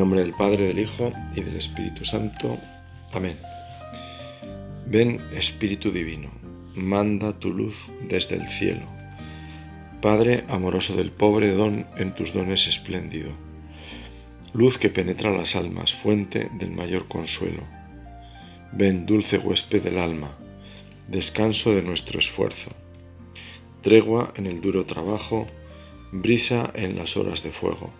Nombre del Padre, del Hijo y del Espíritu Santo. Amén. Ven Espíritu Divino, manda tu luz desde el cielo. Padre amoroso del pobre, don en tus dones espléndido. Luz que penetra las almas, fuente del mayor consuelo. Ven dulce huésped del alma, descanso de nuestro esfuerzo. Tregua en el duro trabajo, brisa en las horas de fuego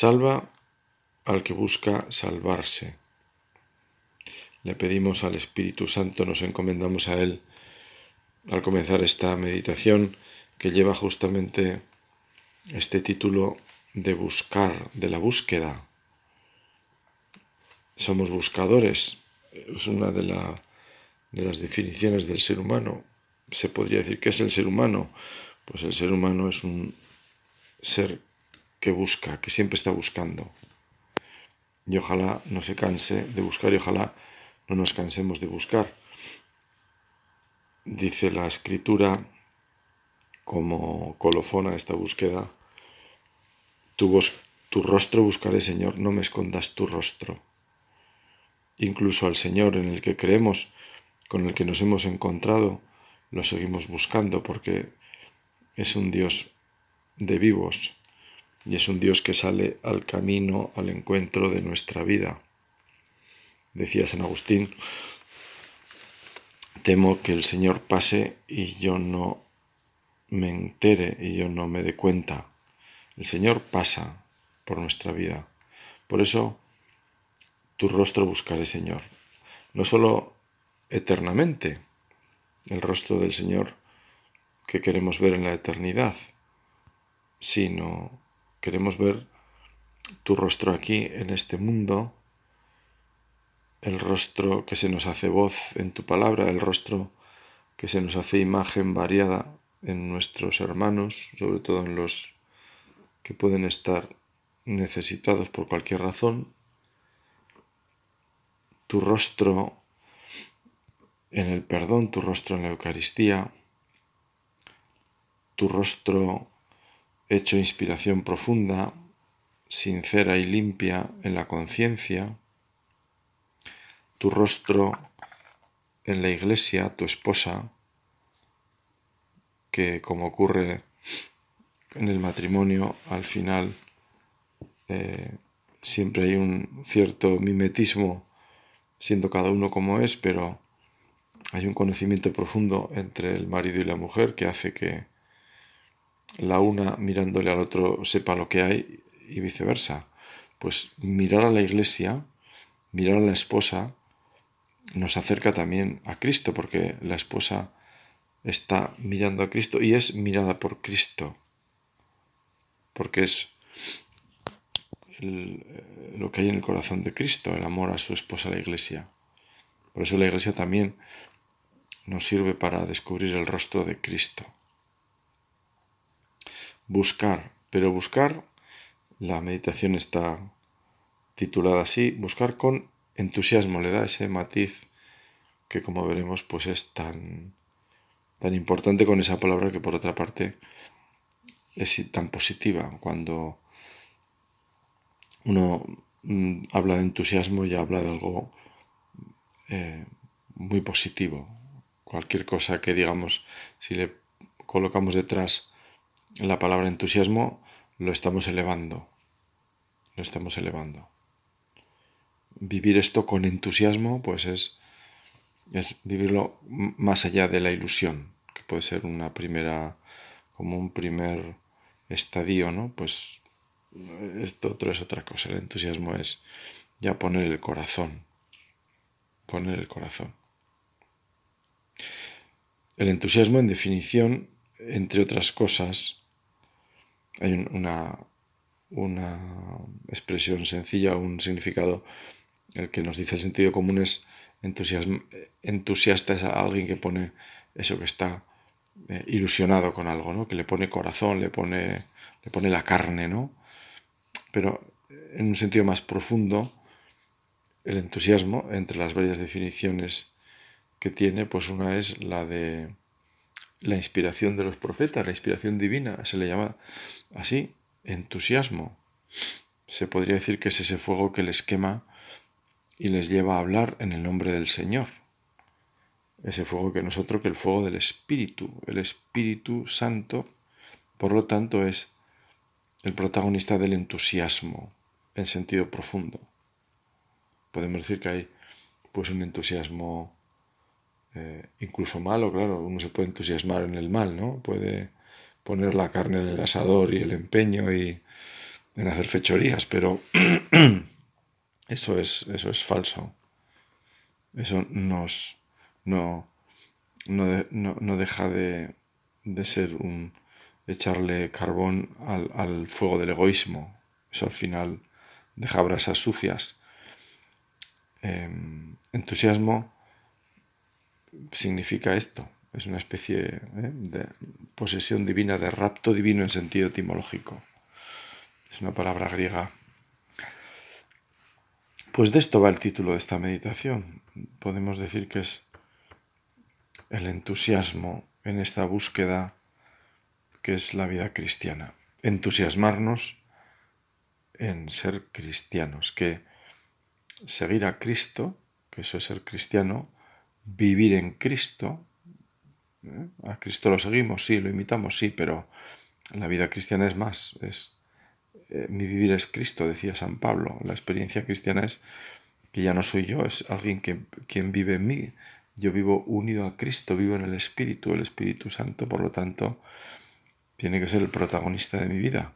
Salva al que busca salvarse. Le pedimos al Espíritu Santo, nos encomendamos a Él al comenzar esta meditación que lleva justamente este título de buscar, de la búsqueda. Somos buscadores, es una de, las definiciones del ser humano. Se podría decir, ¿qué es el ser humano? Pues el ser humano es un ser que busca, que siempre está buscando. Y ojalá no se canse de buscar y ojalá no nos cansemos de buscar. Dice la escritura como colofona esta búsqueda, tu, tu rostro buscaré, Señor, no me escondas tu rostro. Incluso al Señor en el que creemos, con el que nos hemos encontrado, lo seguimos buscando porque es un Dios de vivos, y es un Dios que sale al camino, al encuentro de nuestra vida. Decía San Agustín, temo que el Señor pase y yo no me entere y yo no me dé cuenta. El Señor pasa por nuestra vida. Por eso tu rostro buscaré, Señor. No solo eternamente, el rostro del Señor que queremos ver en la eternidad, sino Queremos ver tu rostro aquí en este mundo, el rostro que se nos hace voz en tu palabra, el rostro que se nos hace imagen variada en nuestros hermanos, sobre todo en los que pueden estar necesitados por cualquier razón, tu rostro en el perdón, tu rostro en la Eucaristía, tu rostro hecho inspiración profunda, sincera y limpia en la conciencia, tu rostro en la iglesia, tu esposa, que como ocurre en el matrimonio, al final eh, siempre hay un cierto mimetismo, siendo cada uno como es, pero hay un conocimiento profundo entre el marido y la mujer que hace que la una mirándole al otro sepa lo que hay y viceversa. Pues mirar a la iglesia, mirar a la esposa, nos acerca también a Cristo, porque la esposa está mirando a Cristo y es mirada por Cristo, porque es lo que hay en el corazón de Cristo, el amor a su esposa, la iglesia. Por eso la iglesia también nos sirve para descubrir el rostro de Cristo buscar, pero buscar, la meditación está titulada así, buscar con entusiasmo, le da ese matiz que como veremos pues es tan, tan importante con esa palabra que por otra parte es tan positiva cuando uno mm, habla de entusiasmo y habla de algo eh, muy positivo. Cualquier cosa que digamos, si le colocamos detrás la palabra entusiasmo lo estamos elevando, lo estamos elevando. vivir esto con entusiasmo, pues es, es vivirlo más allá de la ilusión, que puede ser una primera, como un primer estadio, ¿no? Pues esto otro es otra cosa. El entusiasmo es ya poner el corazón. Poner el corazón. El entusiasmo, en definición, entre otras cosas, hay una, una expresión sencilla, un significado, el que nos dice el sentido común es entusiasta es alguien que pone eso que está eh, ilusionado con algo, ¿no? que le pone corazón, le pone, le pone la carne, ¿no? Pero en un sentido más profundo, el entusiasmo, entre las varias definiciones que tiene, pues una es la de la inspiración de los profetas, la inspiración divina, se le llama así, entusiasmo. Se podría decir que es ese fuego que les quema y les lleva a hablar en el nombre del Señor. Ese fuego que nosotros, que el fuego del Espíritu, el Espíritu Santo, por lo tanto, es el protagonista del entusiasmo en sentido profundo. Podemos decir que hay pues un entusiasmo eh, incluso malo, claro, uno se puede entusiasmar en el mal, ¿no? Puede poner la carne en el asador y el empeño y en hacer fechorías, pero eso es, eso es falso. Eso nos, no, no, deja de, de, ser un echarle carbón al, al fuego del egoísmo. Eso al final deja brasas sucias. Em, entusiasmo significa esto. Es una especie ¿eh? de posesión divina, de rapto divino en sentido etimológico. Es una palabra griega. Pues de esto va el título de esta meditación. Podemos decir que es el entusiasmo en esta búsqueda que es la vida cristiana. Entusiasmarnos en ser cristianos, que seguir a Cristo, que eso es ser cristiano, vivir en Cristo. ¿eh? A Cristo lo seguimos, sí, lo imitamos, sí, pero la vida cristiana es más. Es, eh, mi vivir es Cristo, decía San Pablo. La experiencia cristiana es que ya no soy yo, es alguien que, quien vive en mí. Yo vivo unido a Cristo, vivo en el Espíritu, el Espíritu Santo, por lo tanto, tiene que ser el protagonista de mi vida.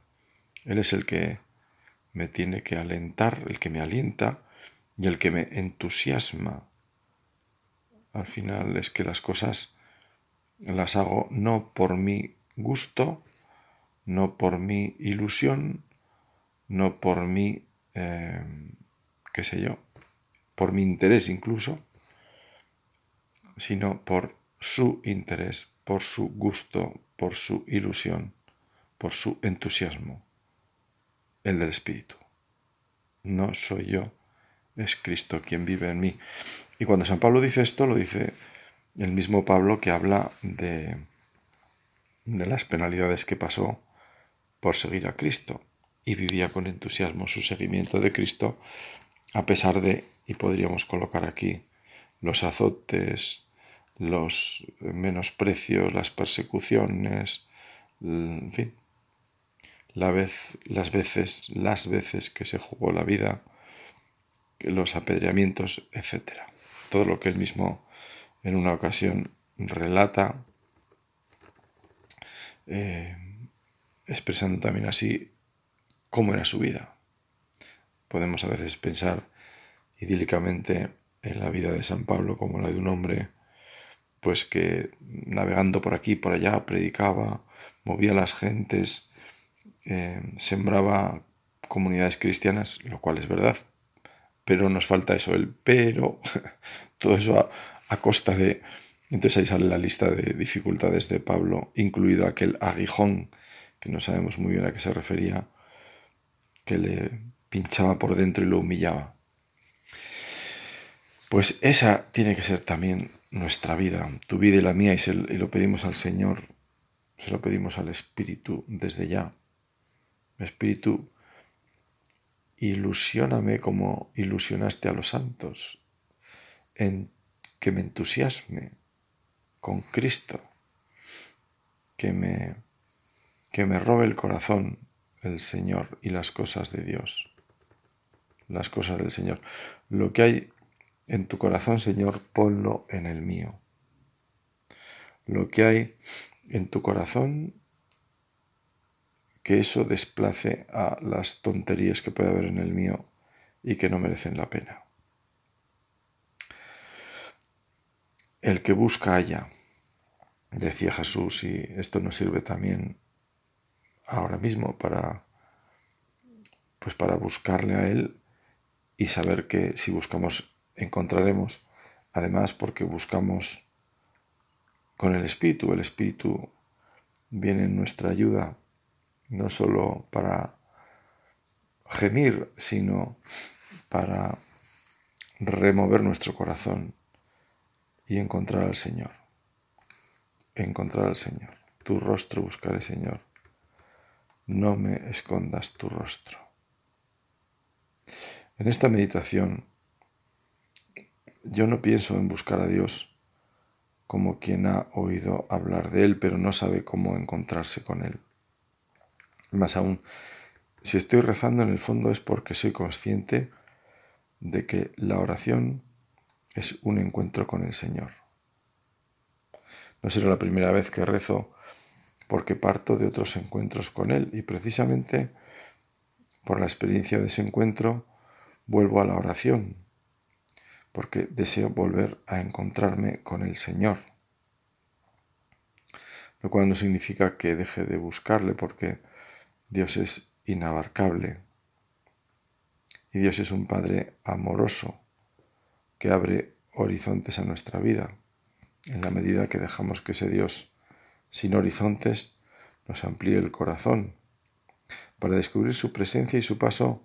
Él es el que me tiene que alentar, el que me alienta y el que me entusiasma al final es que las cosas las hago no por mi gusto, no por mi ilusión, no por mi, eh, qué sé yo, por mi interés incluso, sino por su interés, por su gusto, por su ilusión, por su entusiasmo, el del Espíritu. No soy yo, es Cristo quien vive en mí. Y cuando San Pablo dice esto, lo dice el mismo Pablo que habla de, de las penalidades que pasó por seguir a Cristo. Y vivía con entusiasmo su seguimiento de Cristo a pesar de, y podríamos colocar aquí, los azotes, los menosprecios, las persecuciones, en fin, la vez, las veces, las veces que se jugó la vida, los apedreamientos, etcétera todo lo que él mismo en una ocasión relata, eh, expresando también así cómo era su vida. Podemos a veces pensar idílicamente en la vida de San Pablo como la de un hombre pues que navegando por aquí por allá predicaba, movía a las gentes, eh, sembraba comunidades cristianas, lo cual es verdad, pero nos falta eso, el pero, todo eso a, costa de... Entonces ahí sale la lista de dificultades de Pablo, incluido aquel aguijón, que no sabemos muy bien a qué se refería, que le pinchaba por dentro y lo humillaba. Pues esa tiene que ser también nuestra vida, tu vida y la mía, y, y lo pedimos al Señor, se lo pedimos al Espíritu desde ya. Espíritu, ilusióname como ilusionaste a los santos, en que me entusiasme con Cristo, que me, que me robe el corazón el Señor y las cosas de Dios. las cosas del Señor. Lo que hay en tu corazón, Señor, ponlo en el mío. Lo que hay en tu corazón, que eso desplace a las tonterías que puede haber en el mío y que no merecen la pena. El que busca haya, decía Jesús, y esto nos sirve también ahora mismo para pues para buscarle a él y saber que si buscamos encontraremos, además porque buscamos con el Espíritu, el Espíritu viene en nuestra ayuda, no solo para gemir, sino para remover nuestro corazón y encontrar al Señor. Encontrar al Señor. Tu rostro buscaré, Señor. No me escondas tu rostro. En esta meditación yo no pienso en buscar a Dios como quien ha oído hablar de Él, pero no sabe cómo encontrarse con Él. Más aún, si estoy rezando en el fondo es porque soy consciente de que la oración es un encuentro con el Señor. No será la primera vez que rezo porque parto de otros encuentros con Él y precisamente por la experiencia de ese encuentro vuelvo a la oración porque deseo volver a encontrarme con el Señor. Lo cual no significa que deje de buscarle porque Dios es inabarcable. Y Dios es un Padre amoroso que abre horizontes a nuestra vida. En la medida que dejamos que ese Dios sin horizontes nos amplíe el corazón para descubrir su presencia y su paso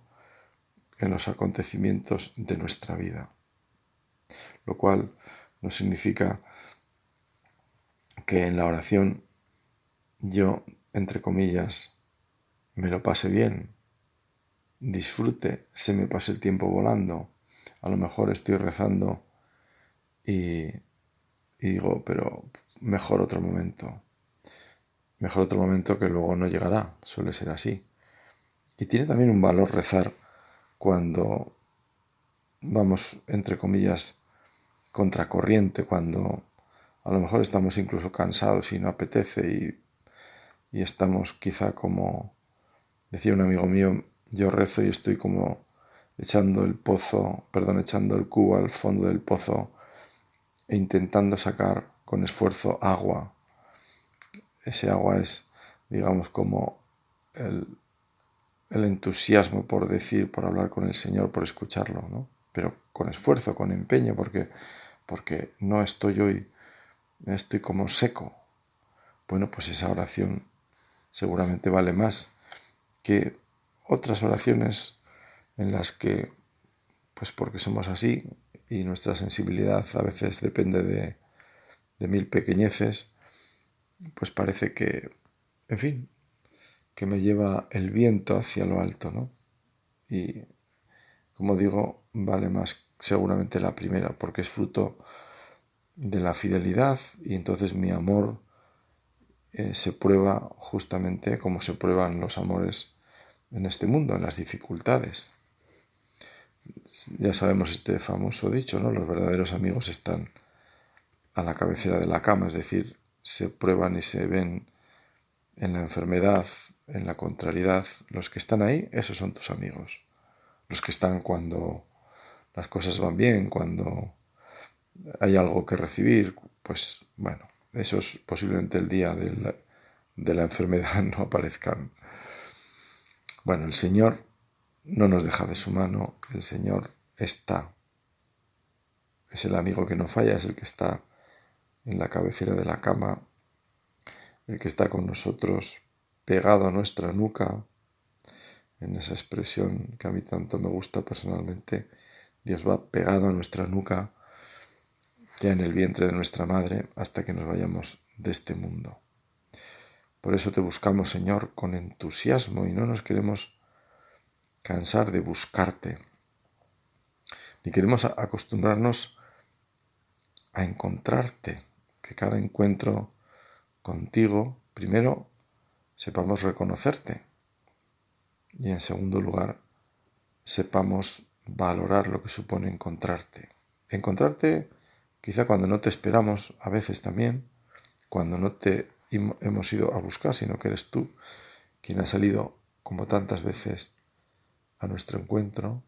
en los acontecimientos de nuestra vida. Lo cual no significa que en la oración yo, entre comillas, me lo pase bien, disfrute, se me pase el tiempo volando. A lo mejor estoy rezando y, digo, pero mejor otro momento. Mejor otro momento que luego no llegará, suele ser así. Y tiene también un valor rezar cuando vamos, entre comillas, contracorriente cuando a lo mejor estamos incluso cansados y no apetece y, estamos quizá como, decía un amigo mío, yo rezo y estoy como echando el pozo, perdón, echando el cubo al fondo del pozo e intentando sacar con esfuerzo agua. Ese agua es, digamos, como el, el entusiasmo por decir, por hablar con el Señor, por escucharlo, ¿no? Pero con esfuerzo, con empeño, porque porque no estoy hoy, estoy como seco. Bueno, pues esa oración seguramente vale más que otras oraciones en las que, pues porque somos así y nuestra sensibilidad a veces depende de, de mil pequeñeces, pues parece que, en fin, que me lleva el viento hacia lo alto, ¿no? Y, como digo, vale más seguramente la primera, porque es fruto de la fidelidad y entonces mi amor eh, se prueba justamente como se prueban los amores en este mundo, en las dificultades. Ya sabemos este famoso dicho, ¿no? Los verdaderos amigos están a la cabecera de la cama, es decir, se prueban y se ven en la enfermedad, en la contrariedad. Los que están ahí, esos son tus amigos. Los que están cuando las cosas van bien, cuando hay algo que recibir, pues bueno, eso es posiblemente el día de la, de la enfermedad no aparezcan. Bueno, el Señor no nos deja de su mano, el Señor está. Es el amigo que no falla, es el que está en la cabecera de la cama, el que está con nosotros pegado a nuestra nuca, en esa expresión que a mí tanto me gusta personalmente, Dios va pegado a nuestra nuca, ya en el vientre de nuestra madre, hasta que nos vayamos de este mundo. Por eso te buscamos, Señor, con entusiasmo y no nos queremos cansar de buscarte, ni queremos acostumbrarnos a encontrarte, que cada encuentro contigo, primero, sepamos reconocerte y en segundo lugar, sepamos valorar lo que supone encontrarte. Encontrarte quizá cuando no te esperamos, a veces también, cuando no te hemos ido a buscar, sino que eres tú quien ha salido como tantas veces a nuestro encuentro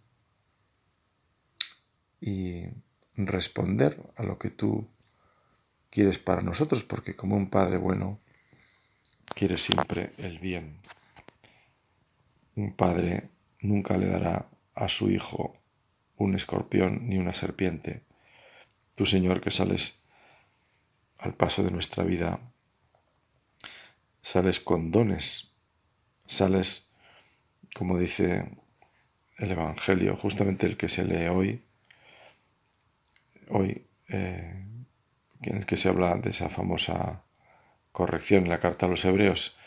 y responder a lo que tú quieres para nosotros, porque como un padre bueno, quiere siempre el bien. Un padre nunca le dará a su hijo un escorpión ni una serpiente. Tú, Señor, que sales al paso de nuestra vida, sales con dones, sales, como dice el Evangelio, justamente el que se lee hoy, hoy, eh, en el que se habla de esa famosa corrección en la carta a los hebreos,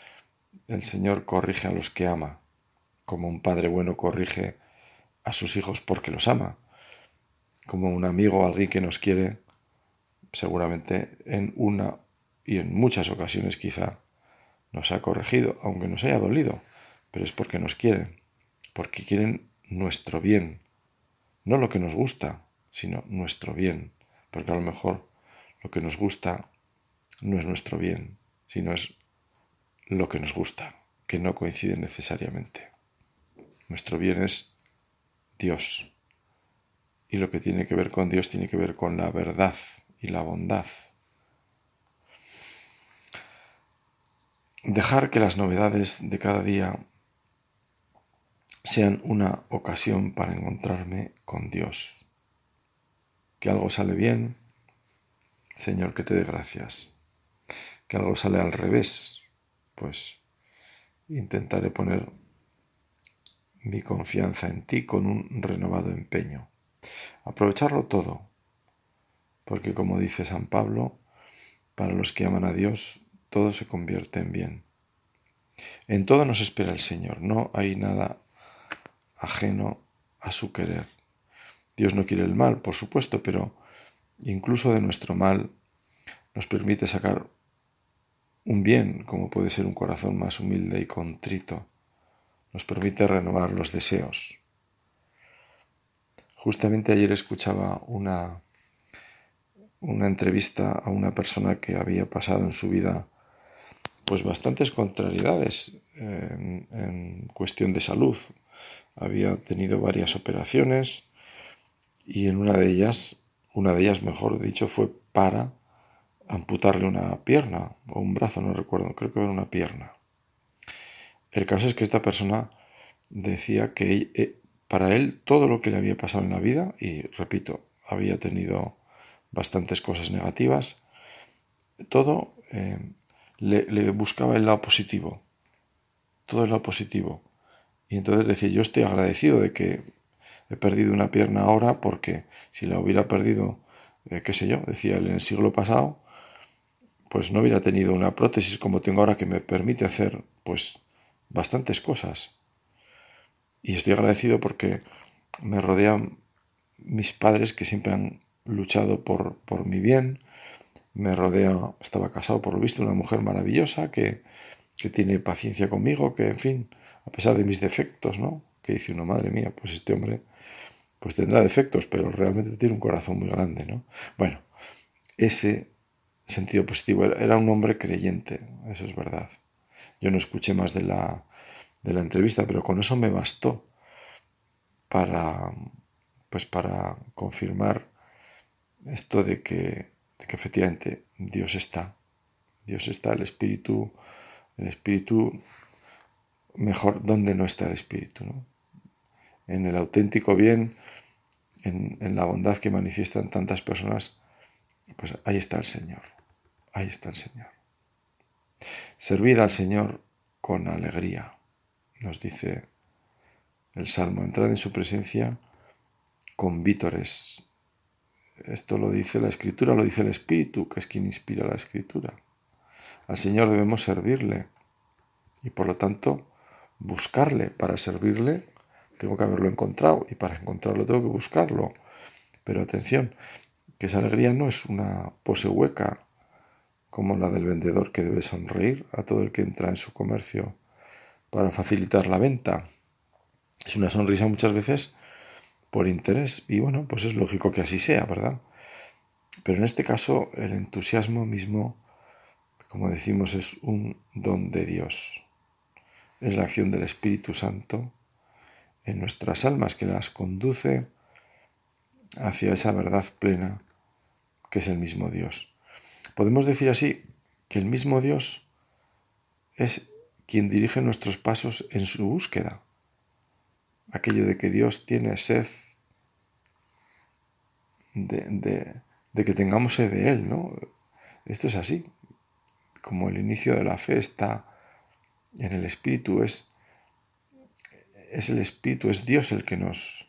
el Señor corrige a los que ama, como un padre bueno corrige a sus hijos porque los ama, como un amigo, alguien que nos quiere, seguramente en una y en muchas ocasiones quizá nos ha corregido, aunque nos haya dolido, pero es porque nos quieren, porque quieren nuestro bien, no lo que nos gusta, sino nuestro bien, porque a lo mejor lo que nos gusta no es nuestro bien, sino es lo que nos gusta, que no coincide necesariamente. Nuestro bien es Dios. Y lo que tiene que ver con Dios tiene que ver con la verdad y la bondad. Dejar que las novedades de cada día sean una ocasión para encontrarme con Dios que algo sale bien, Señor, que te dé gracias. Que algo sale al revés, pues intentaré poner mi confianza en ti con un renovado empeño. Aprovecharlo todo, porque como dice San Pablo, para los que aman a Dios, todo se convierte en bien. En todo nos espera el Señor, no hay nada ajeno a su querer. Dios no quiere el mal, por supuesto, pero incluso de nuestro mal nos permite sacar un bien, como puede ser un corazón más humilde y contrito. Nos permite renovar los deseos. Justamente ayer escuchaba una, una entrevista a una persona que había pasado en su vida pues bastantes contrariedades en, en cuestión de salud. Había tenido varias operaciones, y en una de ellas, una de ellas mejor dicho, fue para amputarle una pierna o un brazo, no recuerdo, creo que era una pierna. El caso es que esta persona decía que eh, para él todo lo que le había pasado en la vida, y repito, había tenido bastantes cosas negativas, todo eh, le, buscaba el lado positivo, todo el lado positivo. Y entonces decía, yo estoy agradecido de que he perdido una pierna ahora porque si la hubiera perdido, eh, qué sé yo, decía él en el siglo pasado, pues no hubiera tenido una prótesis como tengo ahora que me permite hacer pues bastantes cosas. Y estoy agradecido porque me rodean mis padres que siempre han luchado por, por mi bien. Me rodea, estaba casado por lo visto, una mujer maravillosa que, que tiene paciencia conmigo, que en fin, a pesar de mis defectos, ¿no? Que dice uno, madre mía, pues este hombre pues tendrá defectos, pero realmente tiene un corazón muy grande, ¿no? Bueno, ese sentido positivo, era un hombre creyente, eso es verdad. Yo no escuché más de la, de la entrevista, pero con eso me bastó para, pues para confirmar esto de que, de que efectivamente Dios está. Dios está, el Espíritu, el Espíritu, mejor, ¿dónde no está el Espíritu? ¿no? En el auténtico bien en, la bondad que manifiestan tantas personas, pues ahí está el Señor, ahí está el Señor. Servid al Señor con alegría, nos dice el Salmo, entrad en su presencia con vítores. Esto lo dice la Escritura, lo dice el Espíritu, que es quien inspira la Escritura. Al Señor debemos servirle y por lo tanto buscarle para servirle tengo que haberlo encontrado y para encontrarlo tengo que buscarlo. Pero atención, que esa alegría no es una pose hueca como la del vendedor que debe sonreír a todo el que entra en su comercio para facilitar la venta. Es una sonrisa muchas veces por interés. Y bueno, pues es lógico que así sea, ¿verdad? Pero en este caso el entusiasmo mismo, como decimos, es un don de Dios. Es la acción del Espíritu Santo en nuestras almas que las conduce hacia esa verdad plena que es el mismo Dios. Podemos decir así que el mismo Dios es quien dirige nuestros pasos en su búsqueda. Aquello de que Dios tiene sed de, que tengamos sed de Él, ¿no? Esto es así. Como el inicio de la fe está en el Espíritu, es, es el Espíritu, es Dios el que nos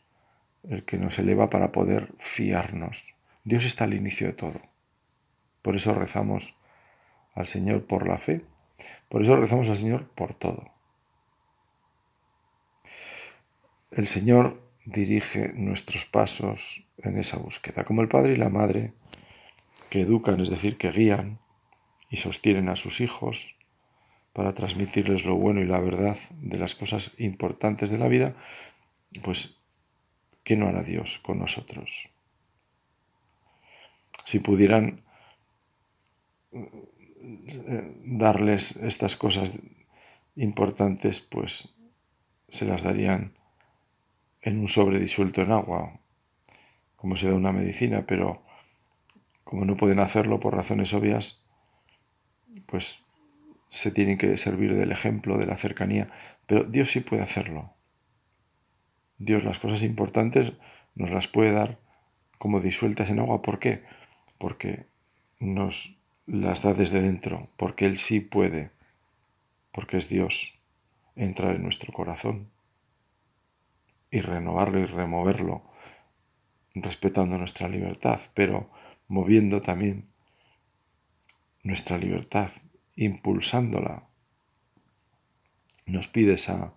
el que nos eleva para poder fiarnos. Dios está al inicio de todo. Por eso rezamos al Señor por la fe, por eso rezamos al Señor por todo. El Señor dirige nuestros pasos en esa búsqueda, como el Padre y la Madre que educan, es decir, que guían y sostienen a sus hijos para transmitirles lo bueno y la verdad de las cosas importantes de la vida, pues ¿qué no hará Dios con nosotros? Si pudieran darles estas cosas importantes, pues se las darían en un sobre disuelto en agua, como se da una medicina, pero como no pueden hacerlo por razones obvias, pues se tienen que servir del ejemplo, de la cercanía, pero Dios sí puede hacerlo. Dios las cosas importantes nos las puede dar como disueltas en agua. ¿Por qué? Porque nos las da desde dentro, porque Él sí puede, porque es Dios, entrar en nuestro corazón y renovarlo y removerlo, respetando nuestra libertad, pero moviendo también nuestra libertad, impulsándola. Nos pide esa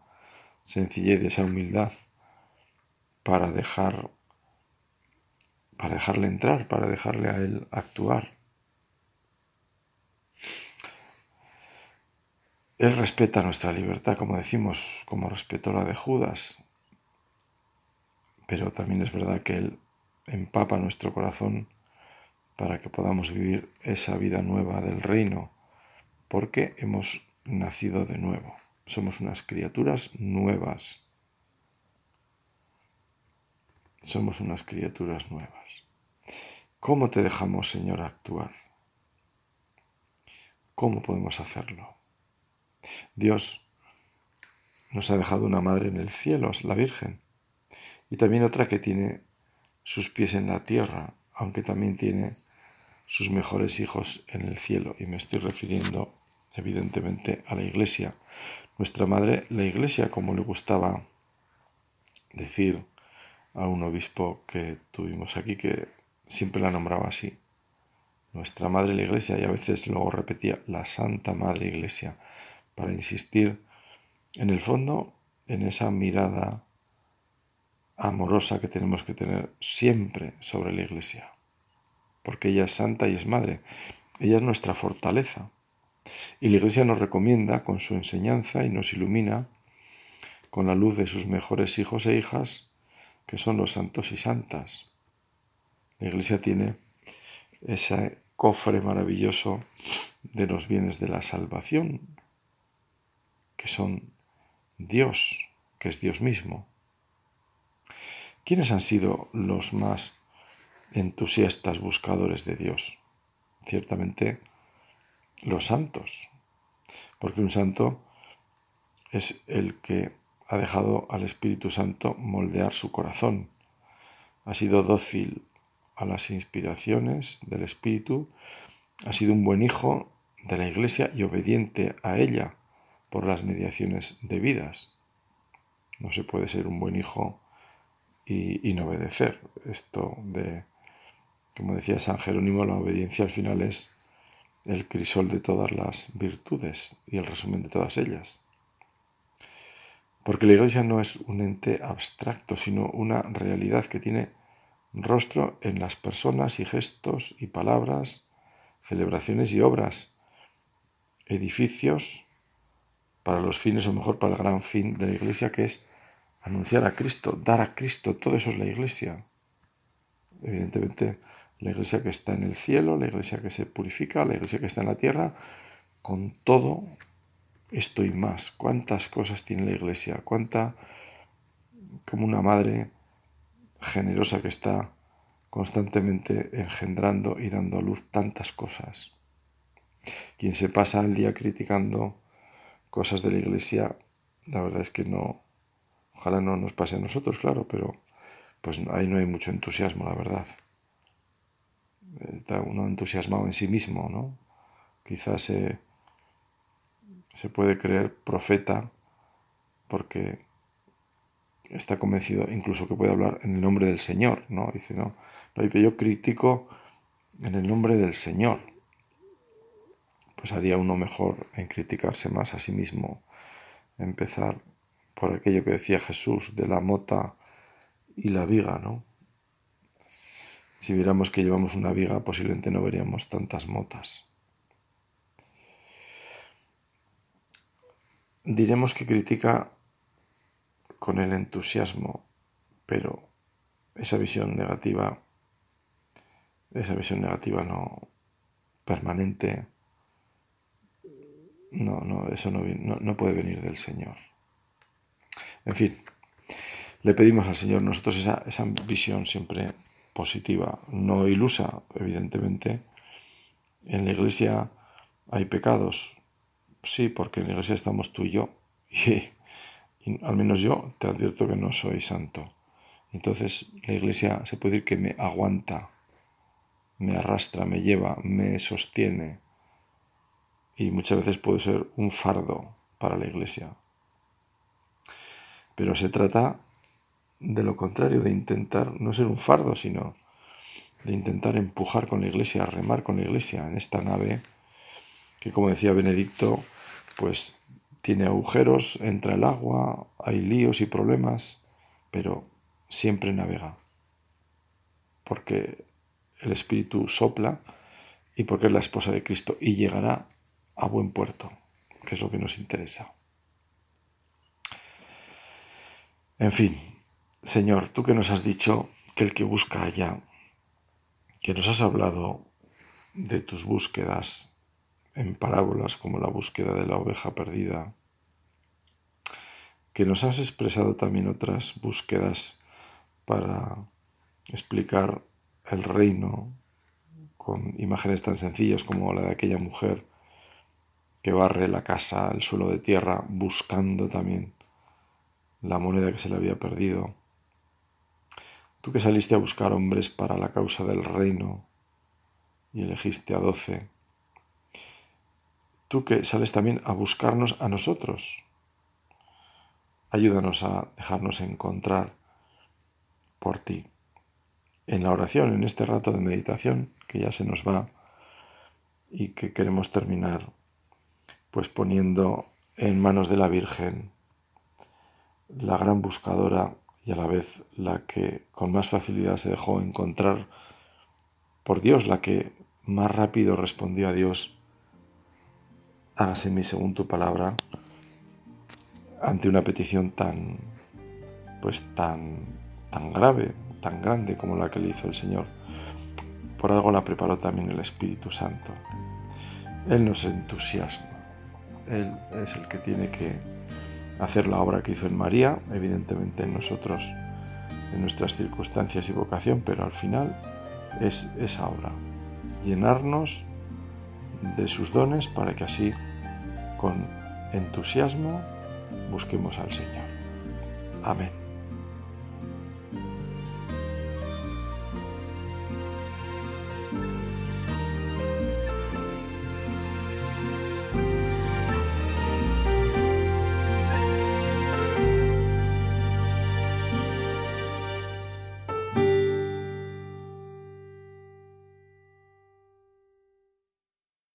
sencillez, esa humildad para dejar para dejarle entrar, para dejarle a él actuar. Él respeta nuestra libertad, como decimos, como respetó la de Judas, pero también es verdad que Él empapa nuestro corazón para que podamos vivir esa vida nueva del reino, porque hemos nacido de nuevo, somos unas criaturas nuevas. Somos unas criaturas nuevas. ¿Cómo te dejamos, Señor, actuar? ¿Cómo podemos hacerlo? Dios nos ha dejado una madre en el cielo, la Virgen, y también otra que tiene sus pies en la tierra, aunque también tiene sus mejores hijos en el cielo. Y me estoy refiriendo evidentemente a la Iglesia. Nuestra madre, la Iglesia, como le gustaba decir a un obispo que tuvimos aquí, que siempre la nombraba así. Nuestra Madre la Iglesia y a veces luego repetía la Santa Madre Iglesia para insistir en el fondo en esa mirada amorosa que tenemos que tener siempre sobre la Iglesia, porque ella es santa y es madre, ella es nuestra fortaleza. Y la Iglesia nos recomienda con su enseñanza y nos ilumina con la luz de sus mejores hijos e hijas que son los santos y santas. La Iglesia tiene ese cofre maravilloso de los bienes de la salvación, que son Dios, que es Dios mismo. ¿Quiénes han sido los más entusiastas buscadores de Dios? Ciertamente los santos, porque un santo es el que ha dejado al Espíritu Santo moldear su corazón. Ha sido dócil a las inspiraciones del Espíritu, ha sido un buen hijo de la Iglesia y obediente a ella por las mediaciones debidas. No se puede ser un buen hijo y, no obedecer. Esto de, como decía San Jerónimo, la obediencia al final es el crisol de todas las virtudes y el resumen de todas ellas. Porque la Iglesia no es un ente abstracto, sino una realidad que tiene rostro en las personas y gestos y palabras, celebraciones y obras, edificios para los fines o mejor para el gran fin de la Iglesia que es anunciar a Cristo, dar a Cristo, todo eso es la iglesia. Evidentemente, la iglesia que está en el cielo, la iglesia que se purifica, la iglesia que está en la tierra, con todo esto y más. ¿Cuántas cosas tiene la iglesia? ¿Cuánta, como una madre generosa que está constantemente engendrando y dando a luz tantas cosas? Quien se pasa el día criticando cosas de la iglesia, la verdad es que no, ojalá no nos pase a nosotros, claro, pero pues ahí no hay mucho entusiasmo, la verdad. Está uno entusiasmado en sí mismo, ¿no? Quizás se, se puede creer profeta porque está convencido incluso que puede hablar en el nombre del Señor, ¿no? Dice, no, no yo critico en el nombre del Señor. Pues haría uno mejor en criticarse más a sí mismo, empezar por aquello que decía Jesús de la mota y la viga, ¿no? Si viéramos que llevamos una viga, posiblemente no veríamos tantas motas. Diremos que critica con el entusiasmo, pero esa visión negativa, esa visión negativa no permanente, no, no, eso no, no puede venir del Señor. En fin, le pedimos al Señor nosotros esa, esa visión siempre positiva, no ilusa, evidentemente. En la iglesia hay pecados, sí, porque en la iglesia estamos tú y yo, y, al menos yo te advierto que no soy santo. Entonces la iglesia se puede decir que me aguanta, me arrastra, me lleva, me sostiene, y muchas veces puede ser un fardo para la iglesia. Pero se trata de lo contrario, de intentar no ser un fardo, sino de intentar empujar con la iglesia, remar con la iglesia en esta nave que, como decía Benedicto, pues tiene agujeros, entra el agua, hay líos y problemas, pero siempre navega, porque el Espíritu sopla y porque es la esposa de Cristo y llegará a buen puerto, que es lo que nos interesa. En fin, Señor, tú que nos has dicho que el que busca allá, que nos has hablado de tus búsquedas en parábolas como la búsqueda de la oveja perdida, que nos has expresado también otras búsquedas para explicar el reino con imágenes tan sencillas como la de aquella mujer que barre la casa, el suelo de tierra, buscando también la moneda que se le había perdido. Tú que saliste a buscar hombres para la causa del reino y elegiste a doce. Tú que sales también a buscarnos a nosotros. Ayúdanos a dejarnos encontrar por ti. En la oración, en este rato de meditación que ya se nos va y que queremos terminar pues poniendo en manos de la Virgen la gran buscadora y a la vez la que con más facilidad se dejó encontrar por Dios, la que más rápido respondió a Dios, hágase mi según tu palabra, ante una petición tan, pues tan, tan grave, tan grande como la que le hizo el Señor. Por algo la preparó también el Espíritu Santo. Él nos entusiasma. Él es el que tiene que hacer la obra que hizo en María, evidentemente en nosotros, en nuestras circunstancias y vocación, pero al final es esa obra, llenarnos de sus dones para que así, con entusiasmo, busquemos al Señor. Amén.